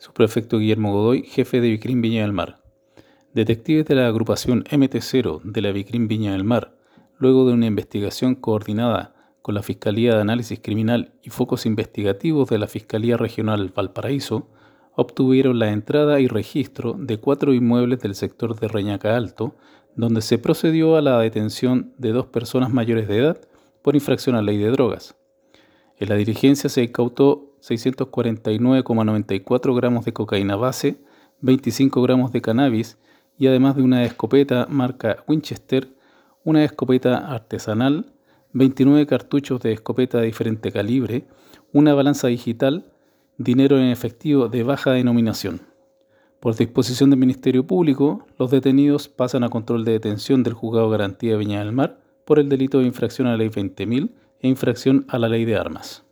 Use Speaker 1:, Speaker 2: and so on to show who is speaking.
Speaker 1: Subprefecto Guillermo Godoy, jefe de Vicrim Viña del Mar. Detectives de la agrupación MT0 de la Vicrim Viña del Mar, luego de una investigación coordinada con la Fiscalía de Análisis Criminal y focos investigativos de la Fiscalía Regional Valparaíso, obtuvieron la entrada y registro de cuatro inmuebles del sector de Reñaca Alto, donde se procedió a la detención de dos personas mayores de edad por infracción a la ley de drogas. En la diligencia se incautó 649,94 gramos de cocaína base, 25 gramos de cannabis y además de una escopeta marca Winchester, una escopeta artesanal, 29 cartuchos de escopeta de diferente calibre, una balanza digital, dinero en efectivo de baja denominación. Por disposición del Ministerio Público, los detenidos pasan a control de detención del Juzgado Garantía de Viña del Mar por el delito de infracción a la ley 20.000 e infracción a la ley de armas.